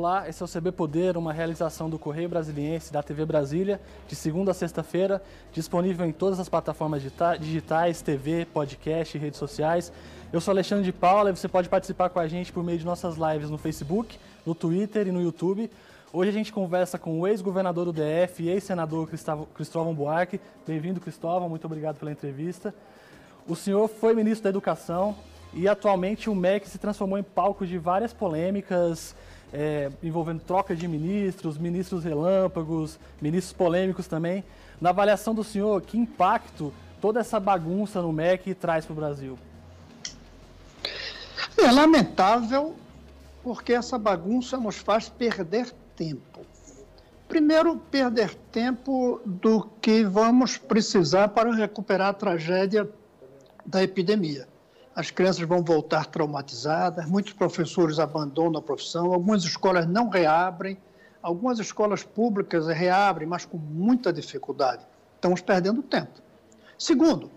Olá, esse é o CB Poder, uma realização do Correio Brasiliense da TV Brasília, de segunda a sexta-feira, disponível em todas as plataformas digitais, TV, podcast redes sociais. Eu sou Alexandre de Paula e você pode participar com a gente por meio de nossas lives no Facebook, no Twitter e no YouTube. Hoje a gente conversa com o ex-governador do DF e ex-senador Cristóvão Buarque. Bem-vindo, Cristóvão, muito obrigado pela entrevista. O senhor foi ministro da Educação e atualmente o MEC se transformou em palco de várias polêmicas é, envolvendo troca de ministros, ministros relâmpagos, ministros polêmicos também. Na avaliação do senhor, que impacto toda essa bagunça no MEC traz para o Brasil? É lamentável porque essa bagunça nos faz perder tempo. Primeiro, perder tempo do que vamos precisar para recuperar a tragédia da epidemia as crianças vão voltar traumatizadas, muitos professores abandonam a profissão, algumas escolas não reabrem, algumas escolas públicas reabrem, mas com muita dificuldade. Estamos perdendo tempo. Segundo,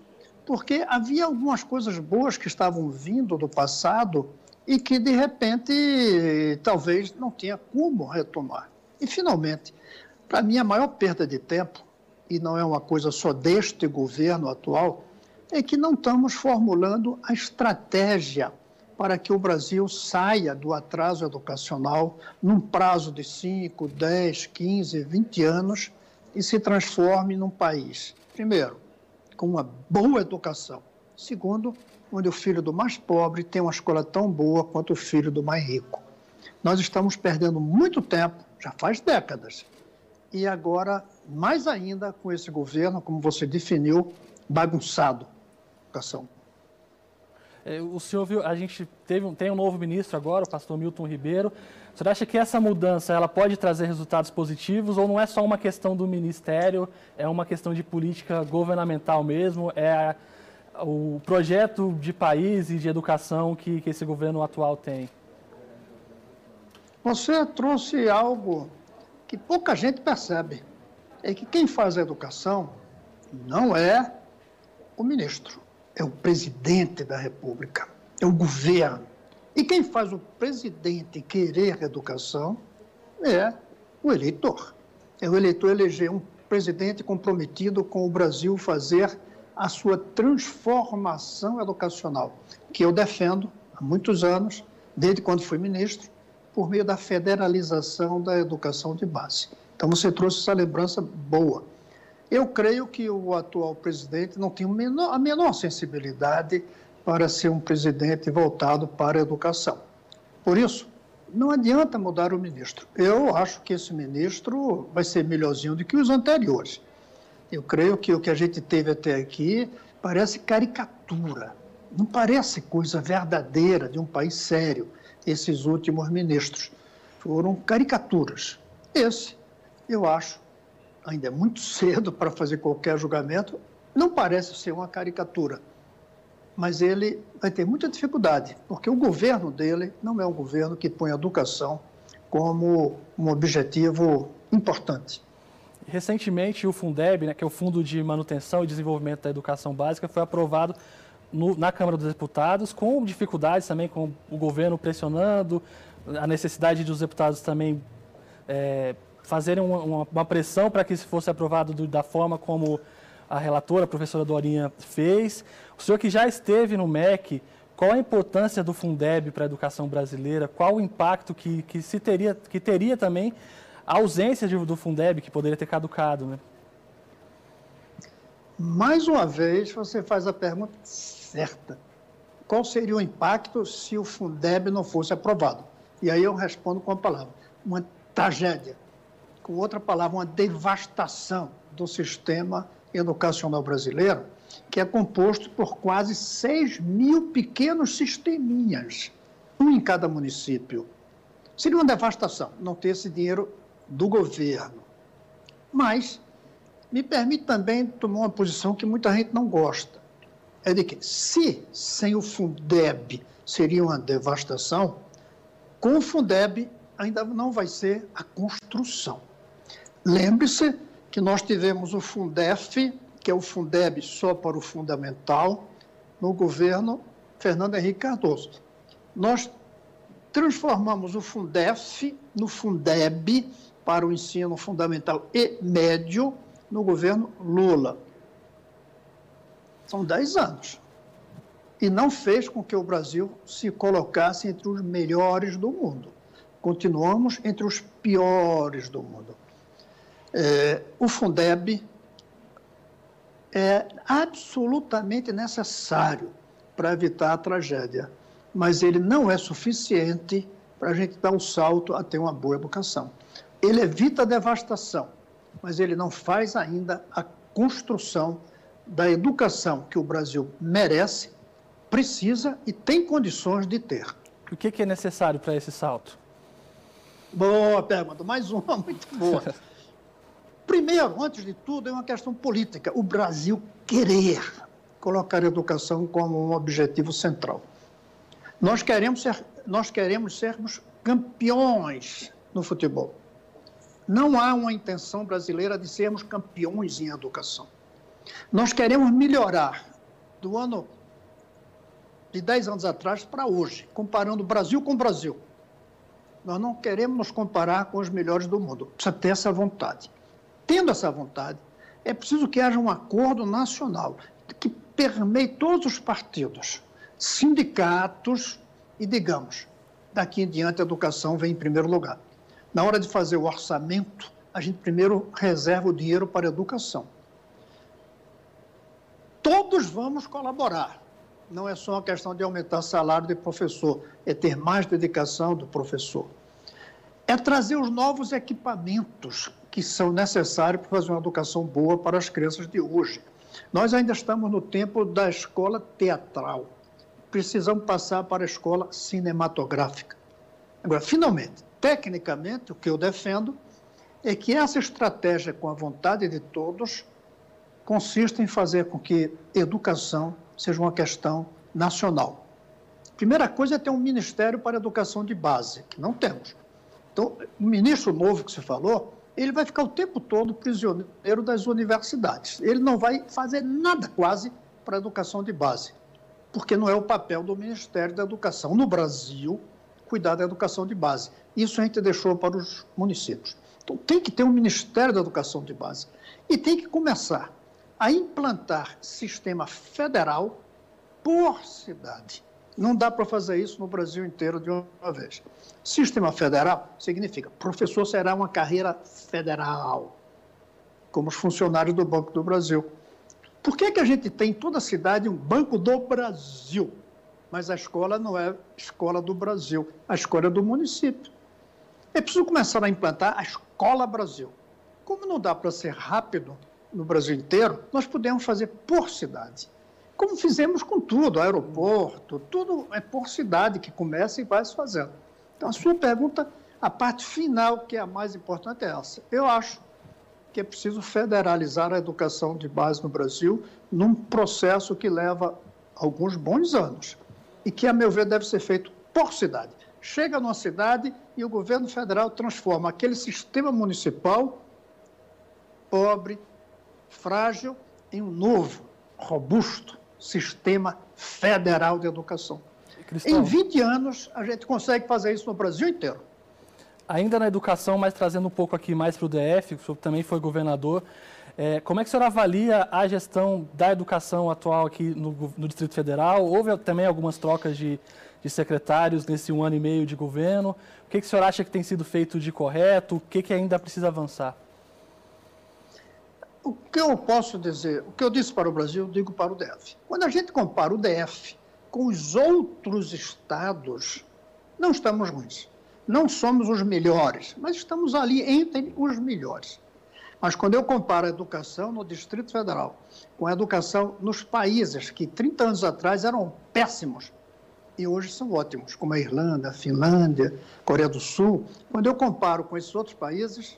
porque havia algumas coisas boas que estavam vindo do passado e que, de repente, talvez não tinha como retomar. E, finalmente, para mim, a maior perda de tempo, e não é uma coisa só deste governo atual, é que não estamos formulando a estratégia para que o Brasil saia do atraso educacional num prazo de 5, 10, 15, 20 anos e se transforme num país, primeiro, com uma boa educação, segundo, onde o filho do mais pobre tem uma escola tão boa quanto o filho do mais rico. Nós estamos perdendo muito tempo, já faz décadas, e agora, mais ainda com esse governo, como você definiu, bagunçado educação. É, o senhor viu, a gente teve, tem um novo ministro agora, o pastor Milton Ribeiro. O senhor acha que essa mudança ela pode trazer resultados positivos ou não é só uma questão do ministério, é uma questão de política governamental mesmo? É o projeto de país e de educação que, que esse governo atual tem? Você trouxe algo que pouca gente percebe. É que quem faz a educação não é o ministro é o presidente da República, é o governo. E quem faz o presidente querer educação é o eleitor. É o eleitor eleger um presidente comprometido com o Brasil fazer a sua transformação educacional, que eu defendo há muitos anos, desde quando fui ministro, por meio da federalização da educação de base. Então você trouxe essa lembrança boa. Eu creio que o atual presidente não tem a menor sensibilidade para ser um presidente voltado para a educação. Por isso, não adianta mudar o ministro. Eu acho que esse ministro vai ser melhorzinho do que os anteriores. Eu creio que o que a gente teve até aqui parece caricatura. Não parece coisa verdadeira de um país sério, esses últimos ministros. Foram caricaturas. Esse, eu acho, ainda é muito cedo para fazer qualquer julgamento, não parece ser uma caricatura. Mas ele vai ter muita dificuldade, porque o governo dele não é um governo que põe a educação como um objetivo importante. Recentemente, o Fundeb, né, que é o Fundo de Manutenção e Desenvolvimento da Educação Básica, foi aprovado no, na Câmara dos Deputados, com dificuldades também, com o governo pressionando, a necessidade dos deputados também é, fazerem uma, uma, uma pressão para que isso fosse aprovado do, da forma como a relatora, a professora Dorinha, fez. O senhor que já esteve no MEC, qual a importância do Fundeb para a educação brasileira? Qual o impacto que, que, se teria, que teria também a ausência de, do Fundeb, que poderia ter caducado? Né? Mais uma vez, você faz a pergunta certa. Qual seria o impacto se o Fundeb não fosse aprovado? E aí eu respondo com a palavra: uma tragédia com outra palavra, uma devastação do sistema educacional brasileiro, que é composto por quase 6 mil pequenos sisteminhas, um em cada município. Seria uma devastação não ter esse dinheiro do governo. Mas me permite também tomar uma posição que muita gente não gosta. É de que, se sem o Fundeb seria uma devastação, com o Fundeb ainda não vai ser a construção. Lembre-se que nós tivemos o Fundef, que é o Fundeb só para o fundamental, no governo Fernando Henrique Cardoso. Nós transformamos o Fundef no Fundeb para o ensino fundamental e médio no governo Lula. São 10 anos. E não fez com que o Brasil se colocasse entre os melhores do mundo. Continuamos entre os piores do mundo. É, o Fundeb é absolutamente necessário para evitar a tragédia, mas ele não é suficiente para a gente dar um salto a ter uma boa educação. Ele evita a devastação, mas ele não faz ainda a construção da educação que o Brasil merece, precisa e tem condições de ter. O que, é necessário para esse salto? Boa pergunta, mais uma muito boa. Primeiro, antes de tudo, é uma questão política. O Brasil querer colocar a educação como um objetivo central. Nós queremos, ser, nós queremos sermos campeões no futebol. Não há uma intenção brasileira de sermos campeões em educação. Nós queremos melhorar do ano de 10 anos atrás para hoje, comparando Brasil com Brasil. Nós não queremos nos comparar com os melhores do mundo. Precisa ter essa vontade. Tendo essa vontade, é preciso que haja um acordo nacional que permeie todos os partidos, sindicatos e, digamos, daqui em diante a educação vem em primeiro lugar. Na hora de fazer o orçamento, a gente primeiro reserva o dinheiro para a educação. Todos vamos colaborar. Não é só uma questão de aumentar o salário de professor, é ter mais dedicação do professor. É trazer os novos equipamentos que são necessários para fazer uma educação boa para as crianças de hoje. Nós ainda estamos no tempo da escola teatral. Precisamos passar para a escola cinematográfica. Agora, finalmente, tecnicamente, o que eu defendo é que essa estratégia com a vontade de todos consiste em fazer com que educação seja uma questão nacional. Primeira coisa é ter um ministério para educação de base, que não temos. Então, o ministro novo que você falou, ele vai ficar o tempo todo prisioneiro das universidades. Ele não vai fazer nada quase para a educação de base, porque não é o papel do Ministério da Educação no Brasil cuidar da educação de base. Isso a gente deixou para os municípios. Então tem que ter um Ministério da Educação de base e tem que começar a implantar sistema federal por cidade. Não dá para fazer isso no Brasil inteiro de uma vez. Sistema federal significa professor será uma carreira federal, como os funcionários do Banco do Brasil. Por que, que a gente tem em toda cidade um Banco do Brasil? Mas a escola não é escola do Brasil, a escola é do município. É preciso começar a implantar a Escola Brasil. Como não dá para ser rápido no Brasil inteiro, nós podemos fazer por cidade. Como fizemos com tudo, aeroporto, tudo é por cidade que começa e vai se fazendo. Então, a sua pergunta, a parte final, que é a mais importante, é essa. Eu acho que é preciso federalizar a educação de base no Brasil num processo que leva alguns bons anos e que, a meu ver, deve ser feito por cidade. Chega numa cidade e o governo federal transforma aquele sistema municipal pobre, frágil, em um novo, robusto sistema federal de educação. Cristão. Em 20 anos, a gente consegue fazer isso no Brasil inteiro. Ainda na educação, mas trazendo um pouco aqui mais para o DF, o senhor também foi governador, é, como é que o senhor avalia a gestão da educação atual aqui no, no Distrito Federal? Houve também algumas trocas de, de, secretários nesse um ano e meio de governo. O que, que o senhor acha que tem sido feito de correto? O que, que ainda precisa avançar? O que eu posso dizer, o que eu disse para o Brasil, eu digo para o DF. Quando a gente compara o DF com os outros estados, não estamos ruins. Não somos os melhores, mas estamos ali entre os melhores. Mas quando eu comparo a educação no Distrito Federal com a educação nos países que 30 anos atrás eram péssimos e hoje são ótimos, como a Irlanda, a Finlândia, Coreia do Sul, quando eu comparo com esses outros países,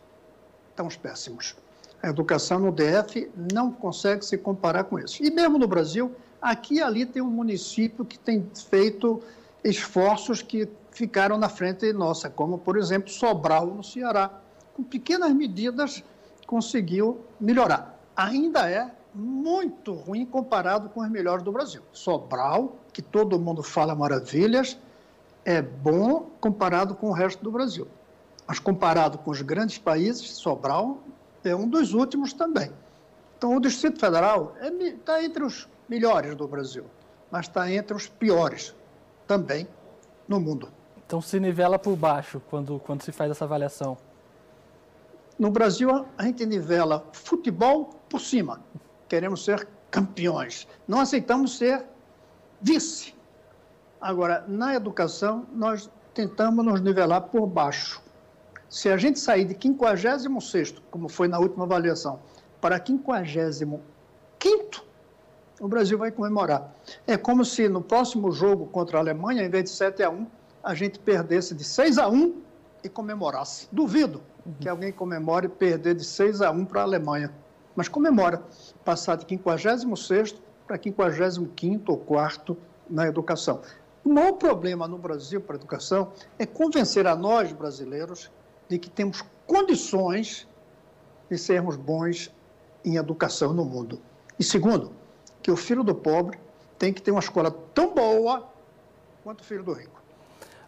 estamos péssimos. A educação no DF não consegue se comparar com isso. E mesmo no Brasil, Aqui e ali tem um município que tem feito esforços que ficaram na frente nossa, como, por exemplo, Sobral, no Ceará. Com pequenas medidas, conseguiu melhorar. Ainda é muito ruim comparado com os melhores do Brasil. Sobral, que todo mundo fala maravilhas, é bom comparado com o resto do Brasil. Mas comparado com os grandes países, Sobral é um dos últimos também. Então, o Distrito Federal está é, entre os melhores do Brasil, mas está entre os piores também no mundo. Então, se nivela por baixo quando, quando se faz essa avaliação? No Brasil, a gente nivela futebol por cima. Queremos ser campeões. Não aceitamos ser vice. Agora, na educação, nós tentamos nos nivelar por baixo. Se a gente sair de 56, como foi na última avaliação, para 55, o Brasil vai comemorar. É como se no próximo jogo contra a Alemanha, em vez de 7 a 1, a gente perdesse de 6 a 1 e comemorasse. Duvido que alguém comemore perder de 6 a 1 para a Alemanha. Mas comemora, passar de 56 para 55 ou 4 na educação. O maior problema no Brasil para a educação é convencer a nós, brasileiros, de que temos condições de sermos bons em educação no mundo. E segundo, que o filho do pobre tem que ter uma escola tão boa quanto o filho do rico.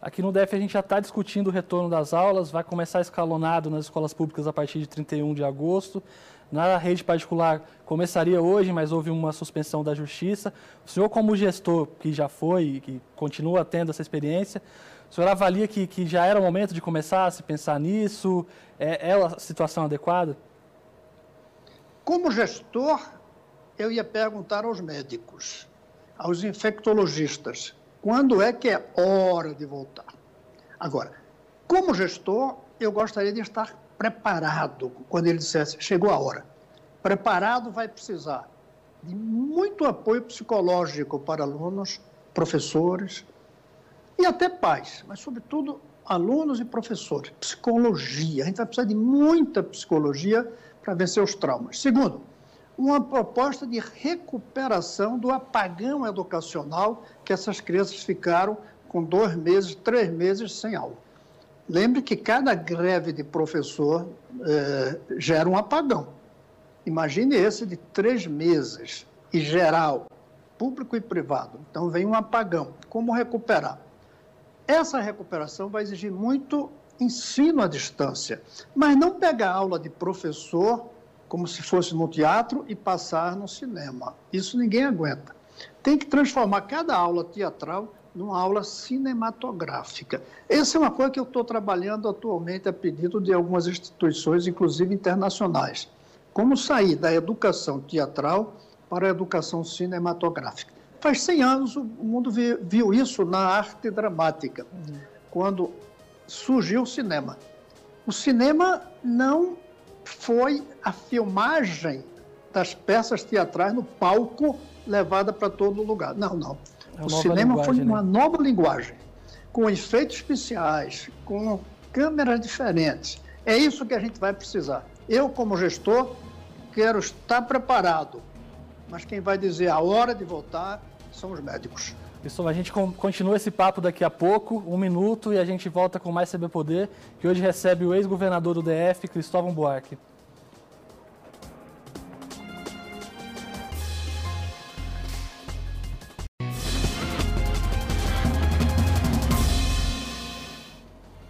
Aqui no DF a gente já está discutindo o retorno das aulas, vai começar escalonado nas escolas públicas a partir de 31 de agosto. Na rede particular começaria hoje, mas houve uma suspensão da justiça. O senhor, como gestor que já foi e que continua tendo essa experiência, o senhor avalia que, que já era o momento de começar a se pensar nisso? É, é a situação adequada? Como gestor, eu ia perguntar aos médicos, aos infectologistas, quando é que é hora de voltar? Agora, como gestor, eu gostaria de estar preparado quando ele dissesse chegou a hora. Preparado vai precisar de muito apoio psicológico para alunos, professores e até pais, mas sobretudo alunos e professores. Psicologia, a gente vai precisar de muita psicologia para vencer os traumas. Segundo, uma proposta de recuperação do apagão educacional que essas crianças ficaram com dois meses, três meses sem aula. Lembre que cada greve de professor eh, gera um apagão. Imagine esse de três meses, e geral, público e privado. Então vem um apagão. Como recuperar? Essa recuperação vai exigir muito ensino à distância, mas não pegar aula de professor como se fosse no teatro e passar no cinema. Isso ninguém aguenta. Tem que transformar cada aula teatral numa aula cinematográfica. Essa é uma coisa que eu estou trabalhando atualmente a pedido de algumas instituições, inclusive internacionais. Como sair da educação teatral para a educação cinematográfica. Faz 100 anos o mundo viu isso na arte dramática, quando surgiu o cinema. O cinema não foi a filmagem das peças teatrais no palco levada para todo lugar. Não, não. É o cinema foi uma né? nova linguagem, com efeitos especiais, com câmeras diferentes. É isso que a gente vai precisar. Eu, como gestor, quero estar preparado, mas quem vai dizer a hora de voltar são os médicos. Pessoal, a gente continua esse papo daqui a pouco, um minuto, e a gente volta com mais CB Poder, que hoje recebe o ex-governador do DF, Cristóvão Buarque.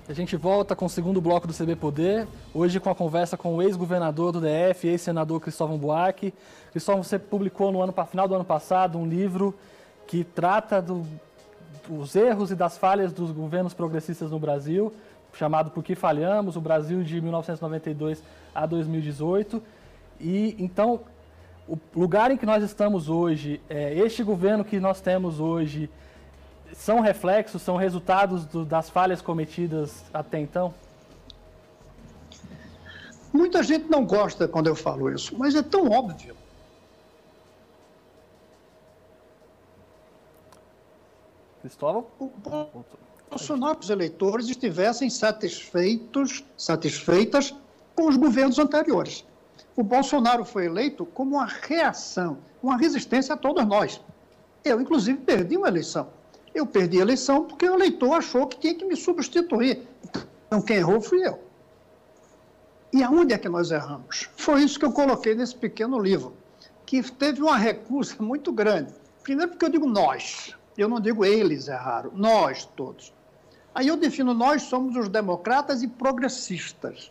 A gente volta com o segundo bloco do CB Poder, hoje com a conversa com o ex-governador do DF, ex-senador Cristóvão Buarque. Cristóvão, você publicou no ano, final do ano passado um livro que trata do, dos erros e das falhas dos governos progressistas no Brasil, chamado Por que Falhamos, o Brasil de 1992 a 2018. E então, o lugar em que nós estamos hoje, é, este governo que nós temos hoje, são reflexos, são resultados do, das falhas cometidas até então? Muita gente não gosta quando eu falo isso, mas é tão óbvio. Cristóvão? O Bolsonaro os eleitores estivessem satisfeitos, satisfeitas com os governos anteriores. O Bolsonaro foi eleito como uma reação, uma resistência a todos nós. Eu, inclusive, perdi uma eleição. Eu perdi a eleição porque o eleitor achou que tinha que me substituir. Então, quem errou fui eu. E aonde é que nós erramos? Foi isso que eu coloquei nesse pequeno livro, que teve uma recusa muito grande. Primeiro, porque eu digo nós, eu não digo eles erraram, nós todos. Aí eu defino, nós somos os democratas e progressistas.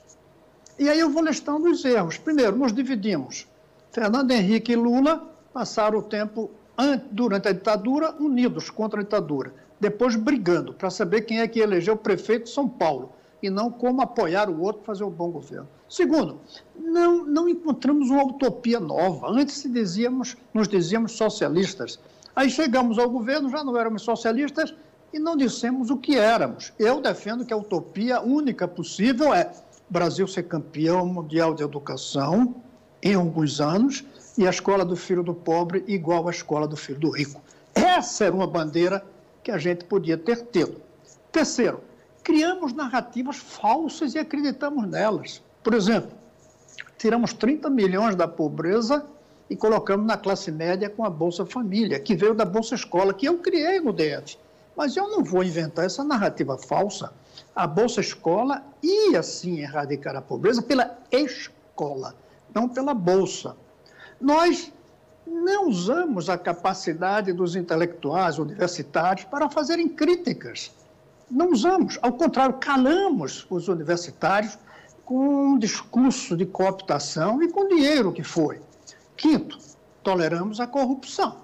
E aí eu vou listando os erros. Primeiro, nos dividimos. Fernando Henrique e Lula passaram o tempo durante a ditadura unidos contra a ditadura, depois brigando para saber quem é que elegeu o prefeito de São Paulo e não como apoiar o outro fazer um bom governo. Segundo, não, não encontramos uma utopia nova. Antes dizíamos, nos dizíamos socialistas. Aí chegamos ao governo, já não éramos socialistas e não dissemos o que éramos. Eu defendo que a utopia única possível é Brasil ser campeão mundial de educação em alguns anos e a escola do filho do pobre igual à escola do filho do rico. Essa era uma bandeira que a gente podia ter tido. Terceiro, criamos narrativas falsas e acreditamos nelas. Por exemplo, tiramos 30 milhões da pobreza e colocamos na classe média com a Bolsa Família, que veio da Bolsa Escola, que eu criei no DF. Mas eu não vou inventar essa narrativa falsa a Bolsa Escola ia sim erradicar a pobreza pela escola, não pela Bolsa. Nós não usamos a capacidade dos intelectuais universitários para fazerem críticas. Não usamos, ao contrário, calamos os universitários com um discurso de cooptação e com dinheiro que foi. Quinto, toleramos a corrupção.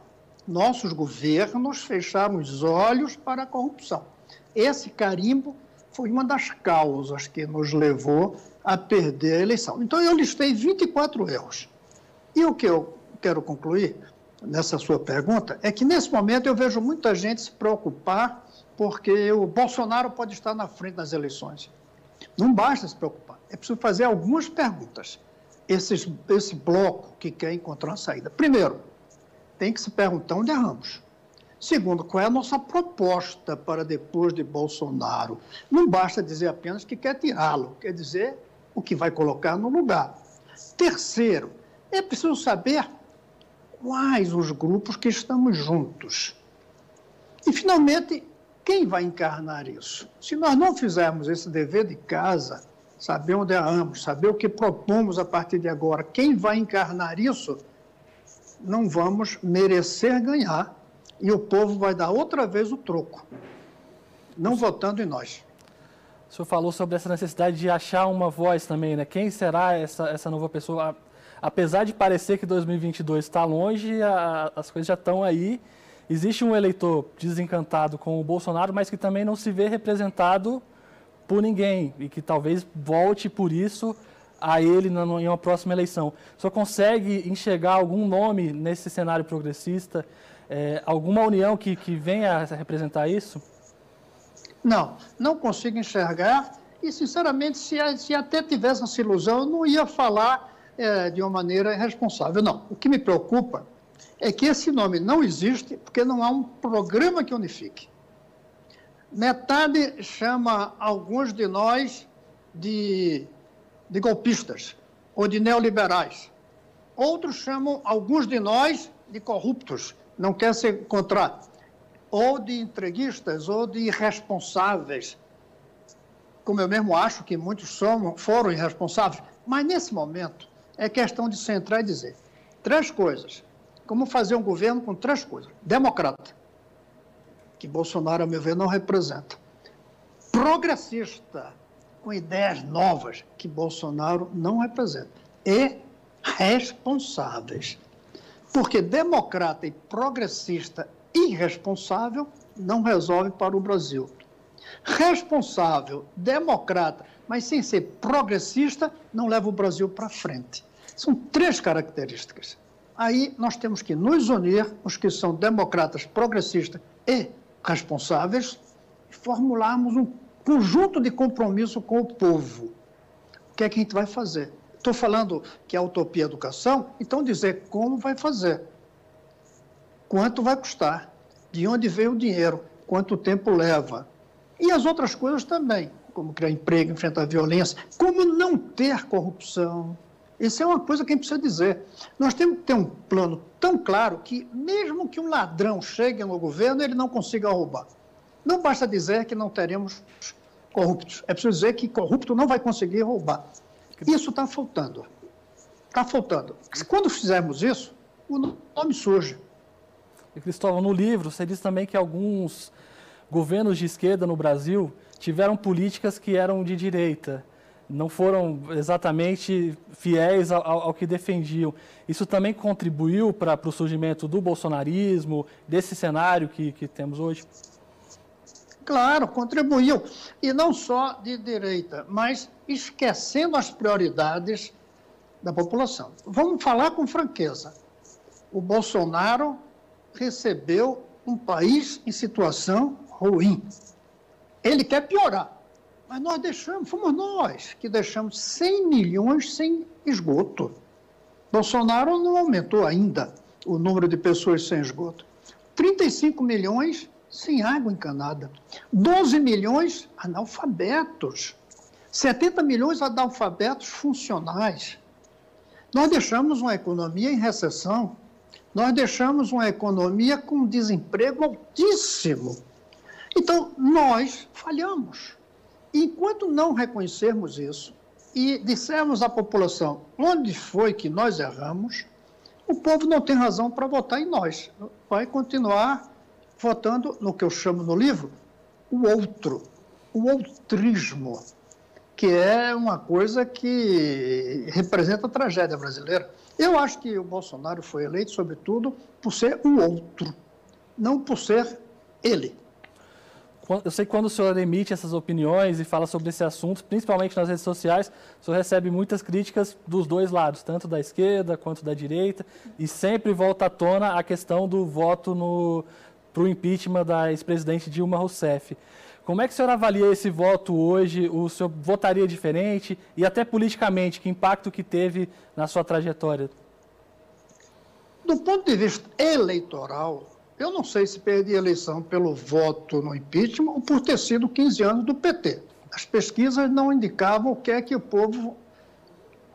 Nossos governos fecharam os olhos para a corrupção. Esse carimbo foi uma das causas que nos levou a perder a eleição. Então, eu listei 24 erros. E o que eu quero concluir nessa sua pergunta é que, nesse momento, eu vejo muita gente se preocupar porque o Bolsonaro pode estar na frente das eleições. Não basta se preocupar, é preciso fazer algumas perguntas. Esses, esse bloco que quer encontrar uma saída. Primeiro, tem que se perguntar onde erramos. Segundo, qual é a nossa proposta para depois de Bolsonaro? Não basta dizer apenas que quer tirá-lo, quer dizer o que vai colocar no lugar. Terceiro, é preciso saber quais os grupos que estamos juntos. E, finalmente, quem vai encarnar isso? Se nós não fizermos esse dever de casa, saber onde erramos, saber o que propomos a partir de agora, quem vai encarnar isso, não vamos merecer ganhar e o povo vai dar outra vez o troco, não votando em nós. O senhor falou sobre essa necessidade de achar uma voz também, né? Quem será essa, essa nova pessoa? Apesar de parecer que 2022 está longe, a, as coisas já estão aí. Existe um eleitor desencantado com o Bolsonaro, mas que também não se vê representado por ninguém e que talvez volte por isso a ele em uma próxima eleição. Senhor consegue enxergar algum nome nesse cenário progressista é, alguma união que, que venha a representar isso? Não, não consigo enxergar. E, sinceramente, se, se até tivesse essa ilusão, eu não ia falar é, de uma maneira irresponsável. Não. O que me preocupa é que esse nome não existe porque não há um programa que unifique. Metade chama alguns de nós de, de golpistas ou de neoliberais. Outros chamam alguns de nós de corruptos não quer se encontrar ou de entreguistas ou de irresponsáveis, como eu mesmo acho que muitos foram irresponsáveis. Mas nesse momento é questão de centrar e dizer três coisas. Como fazer um governo com três coisas: democrata, que Bolsonaro, a meu ver, não representa, progressista, com ideias novas, que Bolsonaro não representa, e responsáveis. Porque democrata e progressista irresponsável não resolve para o Brasil. Responsável, democrata, mas sem ser progressista, não leva o Brasil para frente. São três características. Aí nós temos que nos unir, os que são democratas, progressistas e responsáveis, formularmos um conjunto de compromisso com o povo. O que é que a gente vai fazer? Estou falando que é utopia educação, então dizer como vai fazer, quanto vai custar, de onde veio o dinheiro, quanto tempo leva. E as outras coisas também, como criar emprego, enfrentar a violência, como não ter corrupção. Isso é uma coisa que a gente precisa dizer. Nós temos que ter um plano tão claro que, mesmo que um ladrão chegue no governo, ele não consiga roubar. Não basta dizer que não teremos corruptos. É preciso dizer que corrupto não vai conseguir roubar. Isso está faltando. Está faltando. Quando fizermos isso, o nome surge. E Cristóvão, no livro você diz também que alguns governos de esquerda no Brasil tiveram políticas que eram de direita, não foram exatamente fiéis ao, ao que defendiam. Isso também contribuiu para o surgimento do bolsonarismo, desse cenário que, que temos hoje? Claro, contribuiu. E não só de direita, mas esquecendo as prioridades da população. Vamos falar com franqueza. O Bolsonaro recebeu um país em situação ruim. Ele quer piorar. Mas nós deixamos, fomos nós que deixamos 100 milhões sem esgoto. Bolsonaro não aumentou ainda o número de pessoas sem esgoto. 35 milhões sem água encanada. 12 milhões analfabetos. 70 milhões analfabetos funcionais. Nós deixamos uma economia em recessão. Nós deixamos uma economia com desemprego altíssimo. Então, nós falhamos. Enquanto não reconhecermos isso e dissermos à população onde foi que nós erramos, o povo não tem razão para votar em nós. Vai continuar votando no que eu chamo no livro o outro, o outrismo, que é uma coisa que representa a tragédia brasileira. Eu acho que o Bolsonaro foi eleito, sobretudo, por ser o outro, não por ser ele. Eu sei que quando o senhor emite essas opiniões e fala sobre esse assunto, principalmente nas redes sociais, o senhor recebe muitas críticas dos dois lados, tanto da esquerda quanto da direita, e sempre volta à tona a questão do voto para o impeachment da ex-presidente Dilma Rousseff. Como é que o senhor avalia esse voto hoje? O senhor votaria diferente? E até politicamente, que impacto que teve na sua trajetória? Do ponto de vista eleitoral, eu não sei se perdi a eleição pelo voto no impeachment ou por ter sido 15 anos do PT. As pesquisas não indicavam o que é que o povo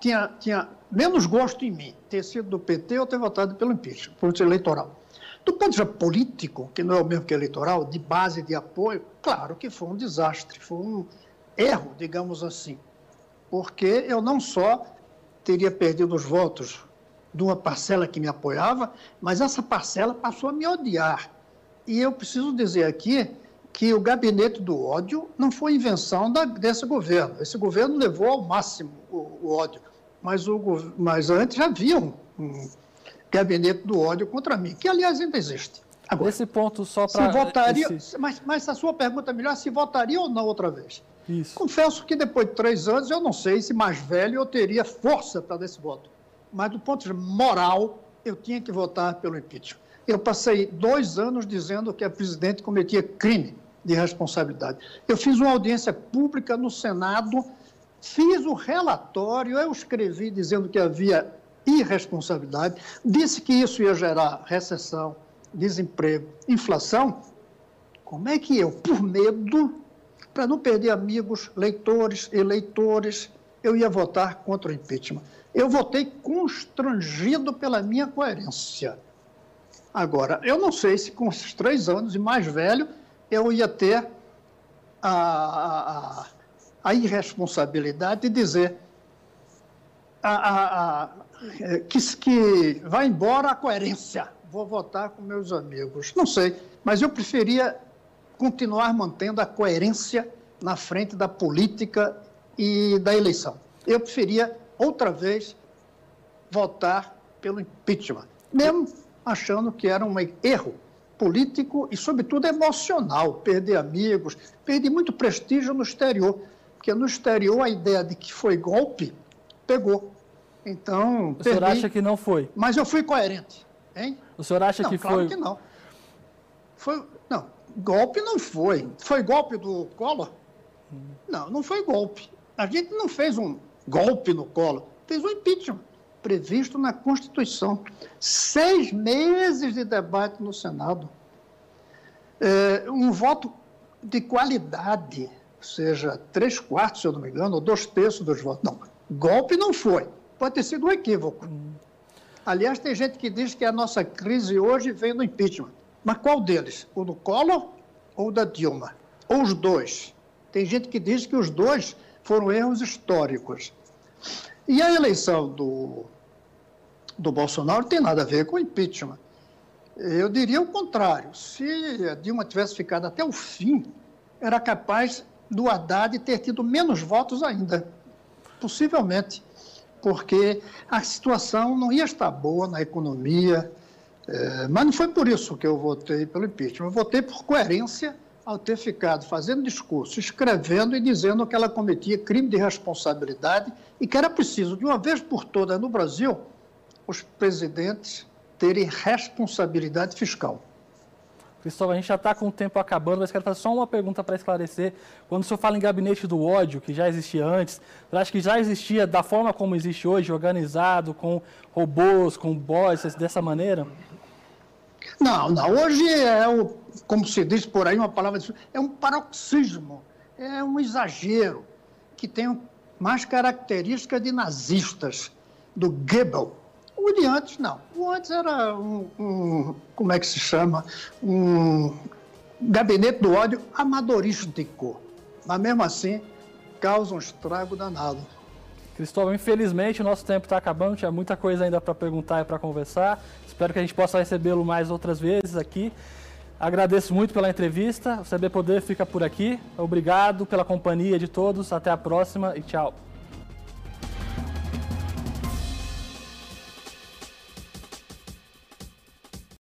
tinha, tinha menos gosto em mim, ter sido do PT ou ter votado pelo impeachment, por ser eleitoral. Do ponto de vista político, que não é o mesmo que eleitoral, de base de apoio, claro que foi um desastre, foi um erro, digamos assim. Porque eu não só teria perdido os votos de uma parcela que me apoiava, mas essa parcela passou a me odiar. E eu preciso dizer aqui que o gabinete do ódio não foi invenção da, desse governo. Esse governo levou ao máximo o, o ódio. Mas, o, mas antes já havia um, um, gabinete do ódio contra mim, que aliás ainda existe. Agora, Esse ponto só para. votaria. Esse... Mas, mas a sua pergunta é melhor: se votaria ou não outra vez? Isso. Confesso que depois de três anos eu não sei se mais velho eu teria força para esse voto mas do ponto de vista moral, eu tinha que votar pelo impeachment. Eu passei dois anos dizendo que a presidente cometia crime de responsabilidade. Eu fiz uma audiência pública no Senado, fiz o relatório, eu escrevi dizendo que havia irresponsabilidade, disse que isso ia gerar recessão, desemprego, inflação. Como é que eu, por medo, para não perder amigos, leitores, eleitores, eu ia votar contra o impeachment? Eu votei constrangido pela minha coerência. Agora, eu não sei se com esses três anos e mais velho eu ia ter a, a, a irresponsabilidade de dizer a, a, que, que vai embora a coerência. Vou votar com meus amigos. Não sei, mas eu preferia continuar mantendo a coerência na frente da política e da eleição. Eu preferia outra vez votar pelo impeachment, mesmo achando que era um erro político e, sobretudo, emocional. Perder amigos, perder muito prestígio no exterior, porque no exterior a ideia de que foi golpe pegou. Então, o senhor acha que não foi? Mas eu fui coerente, hein? O senhor acha não, que claro foi? que não. Foi, não, golpe não foi. Foi golpe do Collor? Hum. Não, não foi golpe. A gente não fez um golpe no colo, fez um impeachment previsto na Constituição. Seis meses de debate no Senado. É, um voto de qualidade, ou seja, três quartos, se eu não me engano, ou dois terços dos votos. Não, golpe não foi. Pode ter sido um equívoco. Aliás, tem gente que diz que a nossa crise hoje vem do impeachment. Mas qual deles? O do Collor ou da Dilma? Ou os dois? Tem gente que diz que os dois foram erros históricos. E a eleição do, do Bolsonaro tem nada a ver com impeachment. Eu diria o contrário. Se Dilma tivesse ficado até o fim, era capaz do Haddad ter tido menos votos ainda. Possivelmente. Porque a situação não ia estar boa na economia. É, mas não foi por isso que eu votei pelo impeachment. Eu votei por coerência ao ter ficado fazendo discurso, escrevendo e dizendo que ela cometia crime de responsabilidade e que era preciso, de uma vez por todas no Brasil, os presidentes terem responsabilidade fiscal. Cristóvão, a gente já está com o tempo acabando, mas quero fazer só uma pergunta para esclarecer. Quando o senhor fala em gabinete do ódio, que já existia antes, você acha que já existia da forma como existe hoje, organizado, com robôs, com boys, dessa maneira? Não, não. Hoje é, o, como se diz por aí, uma palavra, é um paroxismo, é um exagero, que tem mais características de nazistas, do Goebbels, o de antes, não. O antes era um, um como é que se chama? Um gabinete do ódio amadorístico. Mas mesmo assim, causa um estrago danado. Cristóvão, infelizmente o nosso tempo está acabando, tinha muita coisa ainda para perguntar e para conversar. Espero que a gente possa recebê-lo mais outras vezes aqui. Agradeço muito pela entrevista. O CB Poder fica por aqui. Obrigado pela companhia de todos. Até a próxima e tchau.